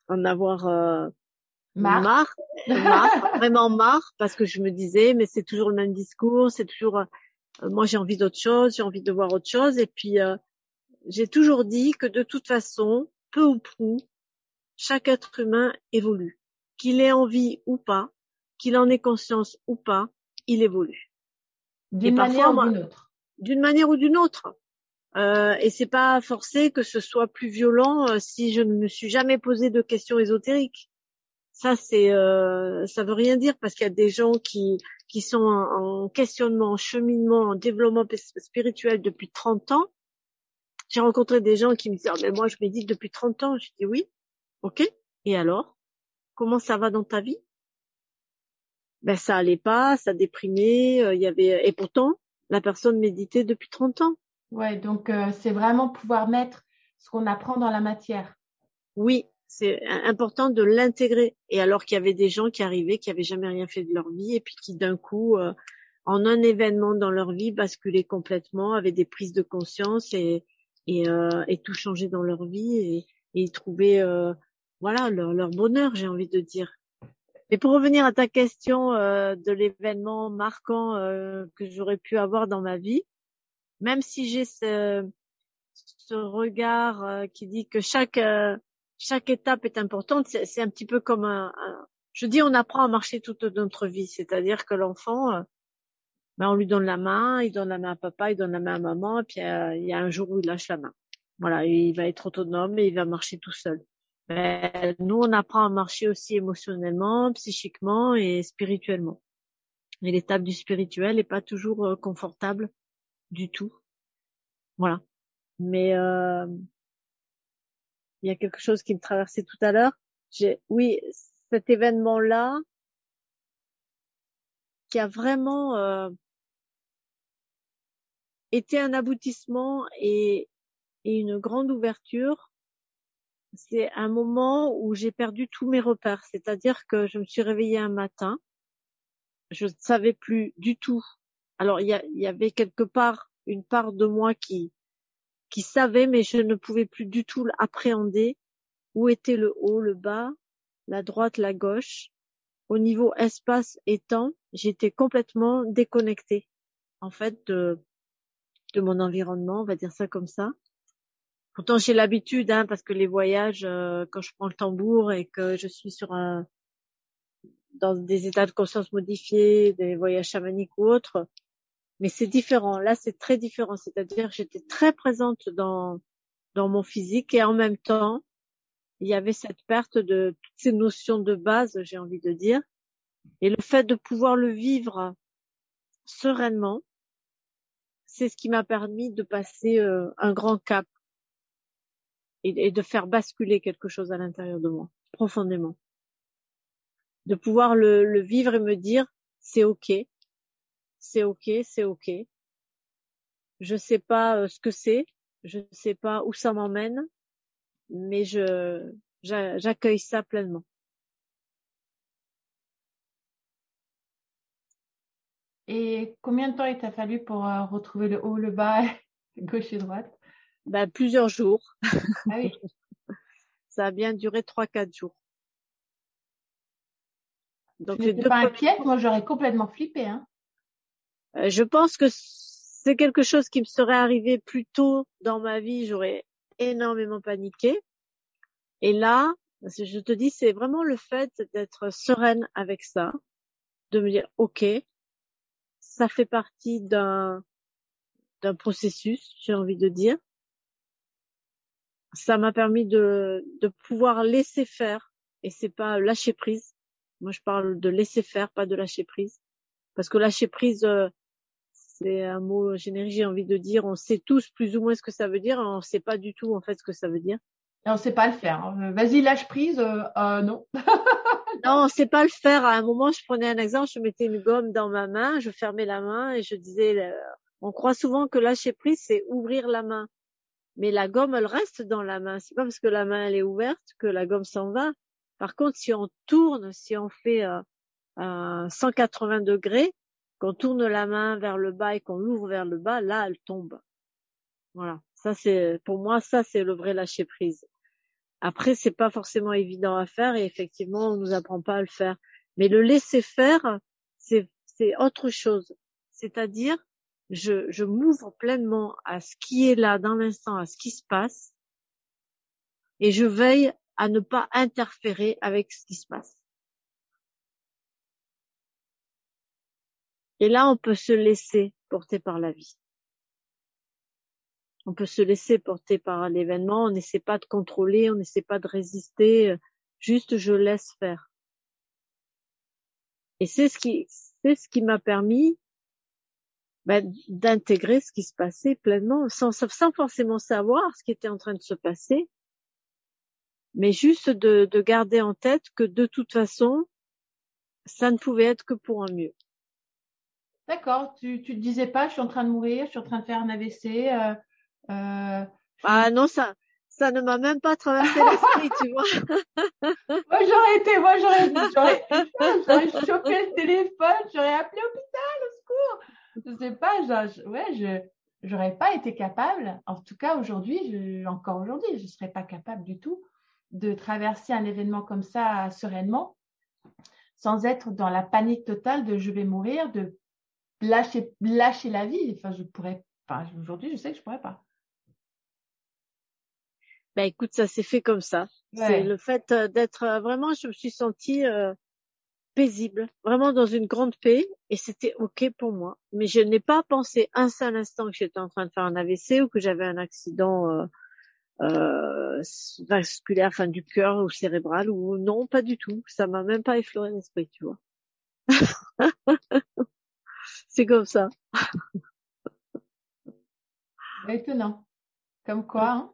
en avoir euh, marre, vraiment marre, parce que je me disais, mais c'est toujours le même discours, c'est toujours euh, moi j'ai envie d'autre chose, j'ai envie de voir autre chose. Et puis euh, j'ai toujours dit que de toute façon, peu ou prou, chaque être humain évolue. Qu'il ait envie ou pas, qu'il en ait conscience ou pas, il évolue. D'une manière ou d'une autre. D'une manière ou d'une autre. Euh, et c'est pas forcé que ce soit plus violent euh, si je ne me suis jamais posé de questions ésotériques. Ça c'est, euh, ça veut rien dire parce qu'il y a des gens qui qui sont en, questionnement, en cheminement, en développement spirituel depuis 30 ans. J'ai rencontré des gens qui me disaient, oh, mais moi je médite depuis 30 ans. Je dis oui, ok. Et alors? Comment ça va dans ta vie? Ben ça allait pas, ça déprimait, euh, il y avait et pourtant la personne méditait depuis 30 ans. Ouais, donc euh, c'est vraiment pouvoir mettre ce qu'on apprend dans la matière. Oui, c'est important de l'intégrer. Et alors qu'il y avait des gens qui arrivaient, qui avaient jamais rien fait de leur vie, et puis qui d'un coup, euh, en un événement dans leur vie, basculaient complètement, avaient des prises de conscience et, et, euh, et tout changeait dans leur vie, et, ils trouvaient, euh, voilà, leur, leur bonheur, j'ai envie de dire. Et pour revenir à ta question de l'événement marquant que j'aurais pu avoir dans ma vie, même si j'ai ce, ce regard qui dit que chaque chaque étape est importante. C'est un petit peu comme un, je dis, on apprend à marcher toute notre vie. C'est-à-dire que l'enfant, euh, ben, on lui donne la main, il donne la main à papa, il donne la main à maman, et puis euh, il y a un jour où il lâche la main. Voilà, il va être autonome et il va marcher tout seul. Mais nous, on apprend à marcher aussi émotionnellement, psychiquement et spirituellement. Et l'étape du spirituel n'est pas toujours euh, confortable du tout. Voilà. Mais euh, il y a quelque chose qui me traversait tout à l'heure. J'ai, oui, cet événement-là, qui a vraiment euh, été un aboutissement et, une grande ouverture, c'est un moment où j'ai perdu tous mes repères. C'est-à-dire que je me suis réveillée un matin, je ne savais plus du tout. Alors il y avait quelque part une part de moi qui qui savait, mais je ne pouvais plus du tout appréhender où était le haut, le bas, la droite, la gauche? Au niveau espace et temps, j'étais complètement déconnectée, en fait, de, de mon environnement, on va dire ça comme ça. Pourtant, j'ai l'habitude, hein, parce que les voyages, euh, quand je prends le tambour et que je suis sur un, dans des états de conscience modifiés, des voyages chamaniques ou autres, mais c'est différent. Là, c'est très différent. C'est-à-dire, j'étais très présente dans dans mon physique et en même temps, il y avait cette perte de toutes ces notions de base, j'ai envie de dire, et le fait de pouvoir le vivre sereinement, c'est ce qui m'a permis de passer euh, un grand cap et, de faire basculer quelque chose à l'intérieur de moi, profondément. De pouvoir le, le vivre et me dire, c'est ok, c'est ok, c'est ok. Je sais pas euh, ce que c'est, je ne sais pas où ça m'emmène, mais je j'accueille ça pleinement. Et combien de temps il t'a fallu pour euh, retrouver le haut, le bas, gauche et droite? Ben, Plusieurs jours. Ah oui. ça a bien duré trois, quatre jours. Donc, tu n'étais pas inquiète? Moi, j'aurais complètement flippé. Hein. Euh, je pense que c'est quelque chose qui me serait arrivé plus tôt dans ma vie, j'aurais énormément paniqué. Et là, je te dis, c'est vraiment le fait d'être sereine avec ça, de me dire, OK, ça fait partie d'un, d'un processus, j'ai envie de dire. Ça m'a permis de, de pouvoir laisser faire, et c'est pas lâcher prise. Moi, je parle de laisser faire, pas de lâcher prise. Parce que lâcher prise, euh, c'est un mot générique, j'ai envie de dire, on sait tous plus ou moins ce que ça veut dire, on ne sait pas du tout en fait ce que ça veut dire. Et on ne sait pas le faire. Hein. Vas-y, lâche prise. Euh, euh non. non, on ne sait pas le faire. À un moment, je prenais un exemple, je mettais une gomme dans ma main, je fermais la main et je disais, euh, on croit souvent que lâcher prise, c'est ouvrir la main. Mais la gomme, elle reste dans la main. C'est pas parce que la main, elle est ouverte que la gomme s'en va. Par contre, si on tourne, si on fait euh, 180 degrés, qu'on tourne la main vers le bas et qu'on l'ouvre vers le bas, là, elle tombe. Voilà. Ça, c'est, pour moi, ça, c'est le vrai lâcher prise. Après, c'est pas forcément évident à faire et effectivement, on nous apprend pas à le faire. Mais le laisser faire, c'est, autre chose. C'est-à-dire, je m'ouvre pleinement à ce qui est là dans l'instant, à ce qui se passe, et je veille à ne pas interférer avec ce qui se passe. Et là, on peut se laisser porter par la vie. On peut se laisser porter par l'événement, on n'essaie pas de contrôler, on n'essaie pas de résister, juste je laisse faire. Et c'est ce qui, c'est ce qui m'a permis ben, d'intégrer ce qui se passait pleinement, sans, forcément savoir ce qui était en train de se passer, mais juste de garder en tête que de toute façon, ça ne pouvait être que pour un mieux. D'accord. Tu, tu te disais pas, je suis en train de mourir, je suis en train de faire un AVC. Euh, euh, ah non, ça, ça ne m'a même pas traversé l'esprit, tu vois. moi, j'aurais été, moi, j'aurais, j'aurais, j'aurais chopé le téléphone, j'aurais appelé l'hôpital, au secours. Je sais pas, je, ouais, je, j'aurais pas été capable. En tout cas, aujourd'hui, je, encore aujourd'hui, je serais pas capable du tout de traverser un événement comme ça sereinement, sans être dans la panique totale de je vais mourir, de lâcher, lâcher la vie. Enfin, je pourrais pas. Aujourd'hui, je sais que je pourrais pas. Ben écoute, ça s'est fait comme ça. C'est le fait euh, d'être euh, vraiment, je me suis sentie euh, paisible, vraiment dans une grande paix, et c'était ok pour moi. Mais je n'ai pas pensé un seul instant que j'étais en train de faire un AVC ou que j'avais un accident euh, euh, vasculaire, enfin du cœur ou cérébral ou non, pas du tout. Ça m'a même pas effleuré l'esprit, tu vois. C'est comme ça. Étonnant. Comme quoi, hein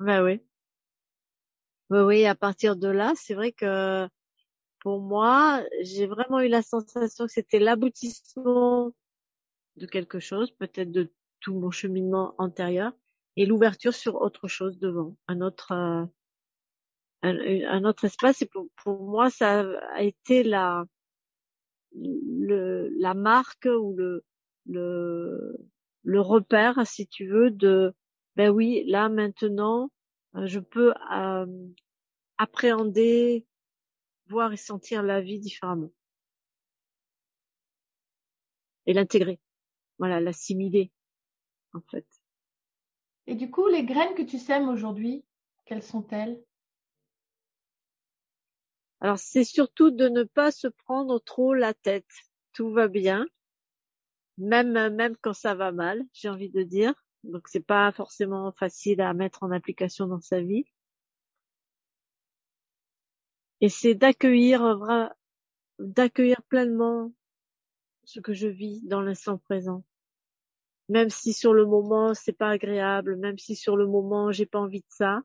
Ben oui. Oui, oui, à partir de là, c'est vrai que pour moi, j'ai vraiment eu la sensation que c'était l'aboutissement de quelque chose, peut-être de tout mon cheminement antérieur, et l'ouverture sur autre chose devant, un autre, euh, un, autre espace. Et pour, pour moi, ça a été la, le, la marque ou le, le, le repère, si tu veux, de ben oui, là maintenant, euh, je peux euh, appréhender, voir et sentir la vie différemment. Et l'intégrer. Voilà, l'assimiler, en fait. Et du coup, les graines que tu sèmes aujourd'hui, quelles sont-elles? Alors c'est surtout de ne pas se prendre trop la tête. Tout va bien, même même quand ça va mal, j'ai envie de dire. Donc c'est pas forcément facile à mettre en application dans sa vie. Et c'est d'accueillir d'accueillir pleinement ce que je vis dans l'instant présent. Même si sur le moment c'est pas agréable, même si sur le moment j'ai pas envie de ça,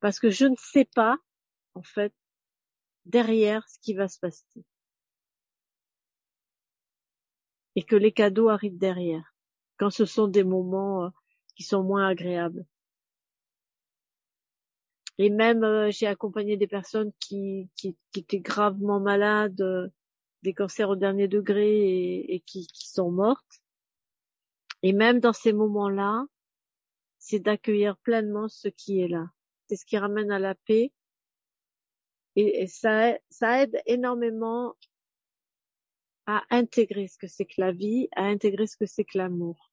parce que je ne sais pas en fait derrière ce qui va se passer. Et que les cadeaux arrivent derrière, quand ce sont des moments euh, qui sont moins agréables. Et même, euh, j'ai accompagné des personnes qui, qui, étaient gravement malades, euh, des cancers au dernier degré et, qui sont mortes. Et même dans ces moments-là, c'est d'accueillir pleinement ce qui est là. C'est ce qui ramène à la paix et, ça, aide énormément à intégrer ce que c'est que la vie, à intégrer ce que c'est que l'amour.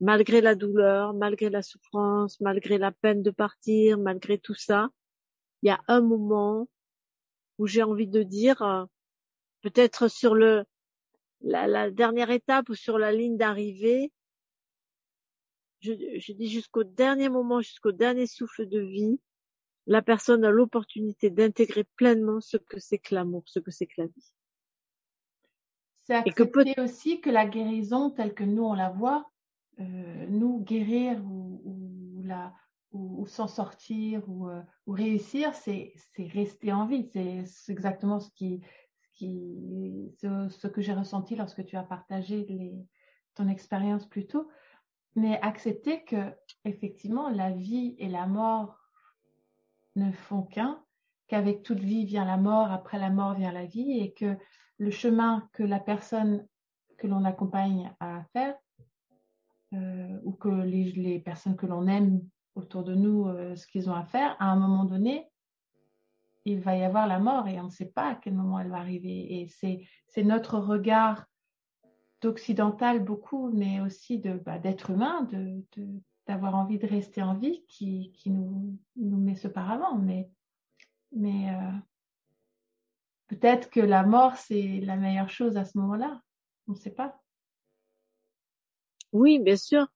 Malgré la douleur, malgré la souffrance, malgré la peine de partir, malgré tout ça, il y a un moment où j'ai envie de dire, euh, peut-être sur le la, dernière étape ou sur la ligne d'arrivée, je dis jusqu'au dernier moment, jusqu'au dernier souffle de vie, la personne a l'opportunité d'intégrer pleinement ce que c'est que l'amour, ce que c'est que la vie. C'est accepter aussi que la guérison telle que nous on la voit, euh, nous guérir ou, ou la ou, s'en sortir ou, euh, ou réussir, c'est c'est rester en vie. C'est exactement ce qui ce qui ce, ce que j'ai ressenti lorsque tu as partagé les, ton expérience plus tôt. Mais accepter que effectivement la vie et la mort ne font qu'un, qu'avec toute vie vient la mort, après la mort vient la vie, et que le chemin que la personne que l'on accompagne à faire, euh, ou que les, les, personnes que l'on aime autour de nous, euh, ce qu'ils ont à faire, à un moment donné, il va y avoir la mort et on ne sait pas à quel moment elle va arriver. Et c'est notre regard d'occidental beaucoup, mais aussi bah, d'être humain, de, d'avoir envie de rester en vie qui, qui nous, nous met ce paravent. Mais, mais euh, peut-être que la mort, c'est la meilleure chose à ce moment-là. On ne sait pas. Oui, bien sûr.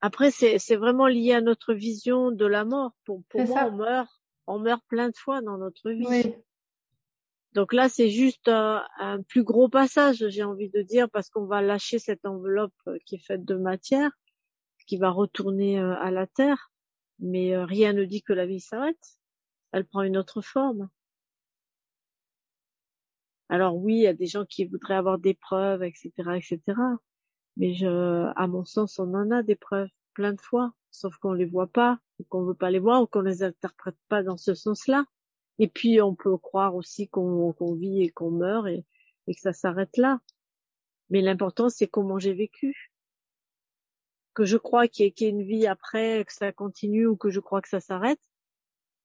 Après, c'est, c'est vraiment lié à notre vision de la mort. Pour, pour moi, on meurt, on meurt plein de fois dans notre vie. Oui. Donc là, c'est juste un, un, plus gros passage, j'ai envie de dire, parce qu'on va lâcher cette enveloppe qui est faite de matière qui va retourner euh, à la terre. mais euh, rien ne dit que la vie s'arrête. Elle prend une autre forme. Alors oui, il y a des gens qui voudraient avoir des preuves, etc., etc. Mais je, à mon sens, on en a des preuves plein de fois, sauf qu'on les voit pas, ou qu'on veut pas les voir, ou qu'on les interprète pas dans ce sens-là. Et puis on peut croire aussi qu'on vit et qu'on meurt et, que ça s'arrête là. Mais l'important c'est comment j'ai vécu. Que je crois qu'il y, ait une vie après, que ça continue ou que je crois que ça s'arrête.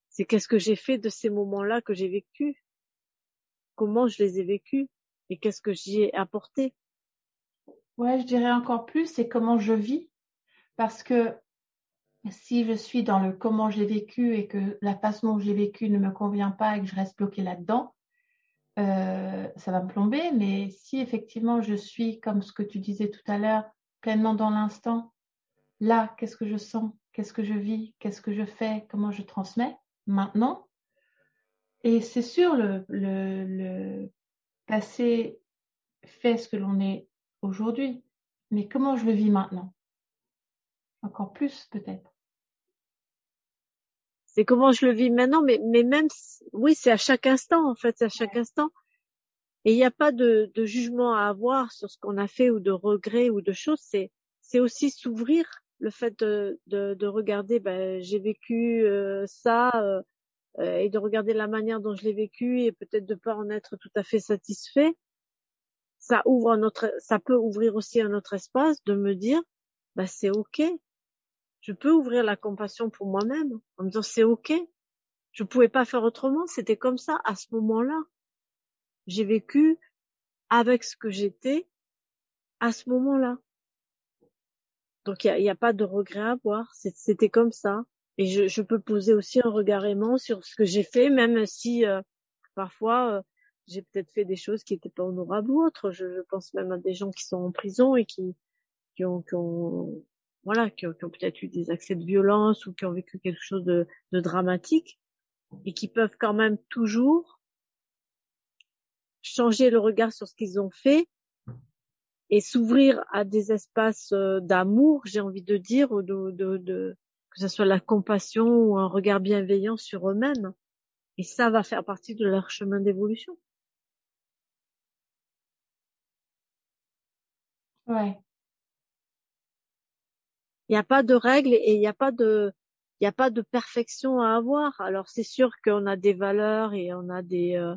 C'est qu'est-ce que j'ai fait de ces moments-là que j'ai vécu. Comment je les ai vécus? Et qu'est-ce que j'y ai apporté? Ouais, je dirais encore plus, c'est comment je vis. Parce que si je suis dans le comment j'ai vécu et que la façon dont j'ai vécu ne me convient pas et que je reste bloquée là-dedans, euh, ça va me plomber. Mais si effectivement je suis, comme ce que tu disais tout à l'heure, pleinement dans l'instant, là, qu'est-ce que je sens, qu'est-ce que je vis, qu'est-ce que je fais, comment je transmets? Maintenant. Et c'est sûr, le, le, le passé fait ce que l'on est aujourd'hui, mais comment je le vis maintenant? Encore plus peut-être. C'est comment je le vis maintenant, mais, mais même, oui, c'est à chaque instant, en fait, c'est à chaque instant. Et il n'y a pas de, de, jugement à avoir sur ce qu'on a fait ou de regrets ou de choses. C'est, c'est aussi s'ouvrir le fait de, de, de regarder, ben, j'ai vécu euh, ça euh, euh, et de regarder la manière dont je l'ai vécu et peut-être de pas en être tout à fait satisfait. Ça ouvre un autre, ça peut ouvrir aussi un autre espace de me dire, ben, c'est ok je peux ouvrir la compassion pour moi-même en me disant c'est ok. Je pouvais pas faire autrement. C'était comme ça à ce moment-là. J'ai vécu avec ce que j'étais à ce moment-là. Donc il n'y a, pas de regret à avoir. C'était comme ça. Et je, peux poser aussi un regard aimant sur ce que j'ai fait, même si euh, parfois euh, j'ai peut-être fait des choses qui n'étaient pas honorables ou autres. Je, pense même à des gens qui sont en prison et qui, qui, ont, qui ont voilà, qui ont, peut-être eu des accès de violence ou qui ont vécu quelque chose de dramatique et qui peuvent quand même toujours changer le regard sur ce qu'ils ont fait et s'ouvrir à des espaces euh, d'amour, j'ai envie de dire, ou de, de, de, que ce soit la compassion ou un regard bienveillant sur eux-mêmes. Et ça va faire partie de leur chemin d'évolution. Ouais. Il n'y a pas de règles et il n'y a pas de, il n'y a pas de perfection à avoir. Alors c'est sûr qu'on a des valeurs et on a des, euh,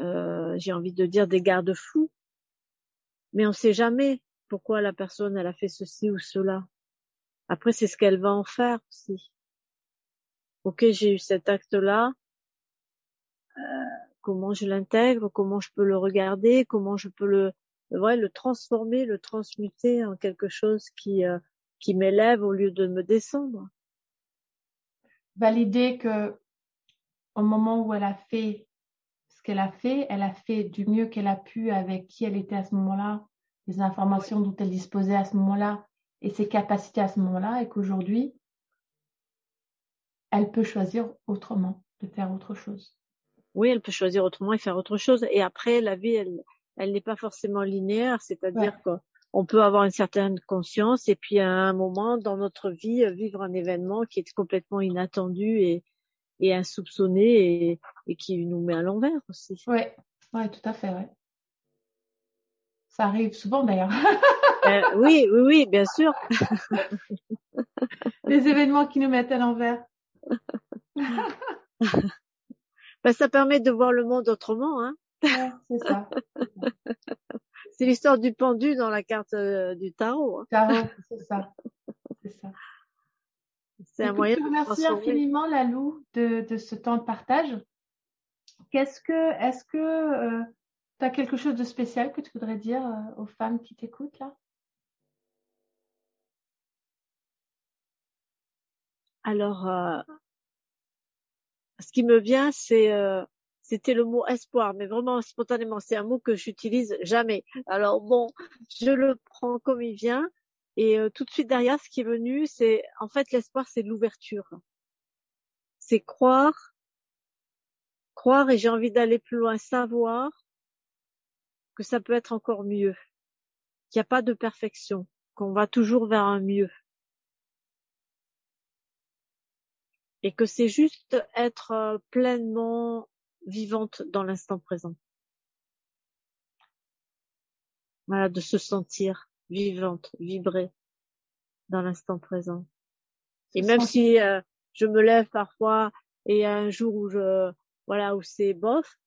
euh, j'ai envie de dire des garde-fous, mais on ne sait jamais pourquoi la personne elle a fait ceci ou cela. Après c'est ce qu'elle va en faire aussi. Ok, j'ai eu cet acte-là. Euh, comment je l'intègre, comment je peux le regarder, comment je peux le, ouais, le transformer, le transmuter en quelque chose qui qui m'élève au lieu de me descendre? Valider que au moment où elle a fait qu'elle a fait, elle a fait du mieux qu'elle a pu avec qui elle était à ce moment-là, les informations dont elle disposait à ce moment-là et ses capacités à ce moment-là, et qu'aujourd'hui, elle peut choisir autrement, de faire autre chose. Oui, elle peut choisir autrement et faire autre chose. Et après, la vie, elle, elle n'est pas forcément linéaire, c'est-à-dire que on peut avoir une certaine conscience et puis à un moment dans notre vie vivre un événement qui est complètement inattendu et, et insoupçonné et, et qui nous met à l'envers aussi. Oui, ouais, tout à fait, ouais. Ça arrive souvent d'ailleurs. euh, oui, oui, oui, bien sûr. Les événements qui nous mettent à l'envers. ben, ça permet de voir le monde autrement, hein. Ouais, c'est ça. C'est l'histoire du pendu dans la carte euh, du tarot. Hein. Tarot, c'est ça. C'est ça. C'est un moyen. Je te remercie infiniment, Lalou, de, de ce temps de partage. Qu'est-ce que, est-ce que euh, tu as quelque chose de spécial que tu voudrais dire euh, aux femmes qui t'écoutent là? Alors, euh, ce qui me vient, c'est c'était le mot espoir, mais vraiment spontanément, c'est un mot que j'utilise jamais. Alors bon, je le prends comme il vient, et euh, tout de suite derrière, ce qui est venu, c'est en fait l'espoir, c'est l'ouverture, c'est croire, croire, et j'ai envie d'aller plus loin, savoir que ça peut être encore mieux, qu'il n'y a pas de perfection, qu'on va toujours vers un mieux. et que c'est juste être euh, pleinement vivante dans l'instant présent. Voilà, de se sentir vivante, vibrer dans l'instant présent. Et même si euh, je me lève parfois et un jour où je voilà où c'est bof,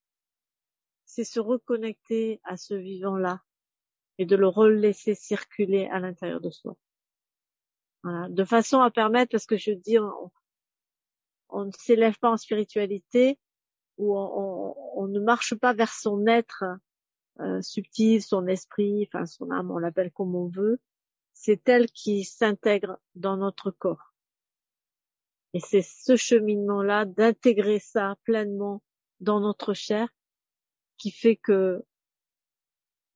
c'est se reconnecter à ce vivant-là et de le relaisser circuler à l'intérieur de soi. Voilà, de façon à permettre, parce que je dis, on, on ne s'élève pas en spiritualité ou on, on, ne marche pas vers son être euh, subtil, son esprit, enfin son âme, on l'appelle comme on veut. C'est elle qui s'intègre dans notre corps. Et c'est ce cheminement-là d'intégrer ça pleinement dans notre chair qui fait que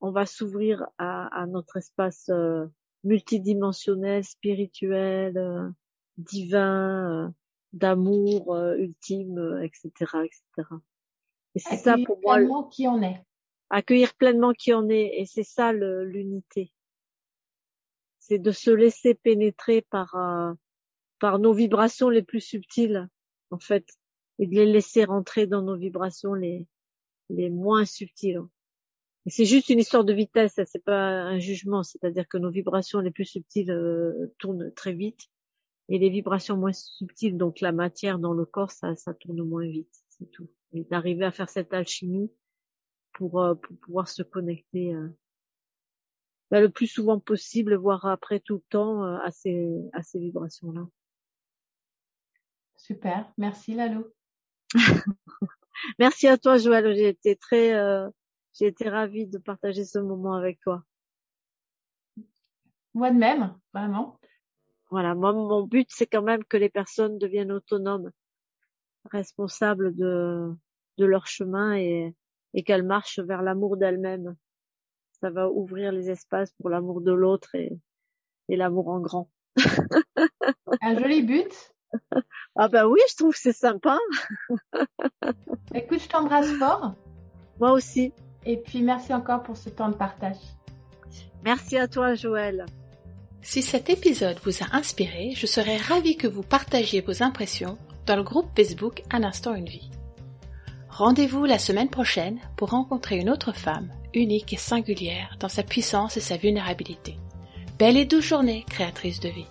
on va s'ouvrir à, notre espace euh, multidimensionnel, spirituel, euh, divin, euh, d'amour ultime, etc., etc. Et c'est ça pour moi. Qui en est. Accueillir pleinement qui en est, et c'est ça l'unité. C'est de se laisser pénétrer par par nos vibrations les plus subtiles, en fait, et de les laisser rentrer dans nos vibrations les les moins subtiles. c'est juste une histoire de vitesse, c'est pas un jugement, c'est-à-dire que nos vibrations les plus subtiles euh, tournent très vite et les vibrations moins subtiles, donc la matière dans le corps, ça, ça tourne moins vite, c'est tout. Et d'arriver à faire cette alchimie pour, euh, pour pouvoir se connecter euh, bah, le plus souvent possible, voire après tout le temps, à ces, à ces vibrations-là. Super, merci Lalo. Merci à toi, Joël. J'ai été très, euh, j'ai été ravie de partager ce moment avec toi. Moi de même, vraiment. Voilà, moi, mon but, c'est quand même que les personnes deviennent autonomes, responsables de, de leur chemin et, et qu'elles marchent vers l'amour d'elles-mêmes. Ça va ouvrir les espaces pour l'amour de l'autre et, et l'amour en grand. Un joli but. Ah ben oui, je trouve que c'est sympa. Écoute, je t'embrasse fort. Moi aussi. Et puis merci encore pour ce temps de partage. Merci à toi, Joël. Si cet épisode vous a inspiré, je serais ravie que vous partagiez vos impressions dans le groupe Facebook Un instant une vie. Rendez-vous la semaine prochaine pour rencontrer une autre femme, unique et singulière dans sa puissance et sa vulnérabilité. Belle et douce journée, créatrice de vie.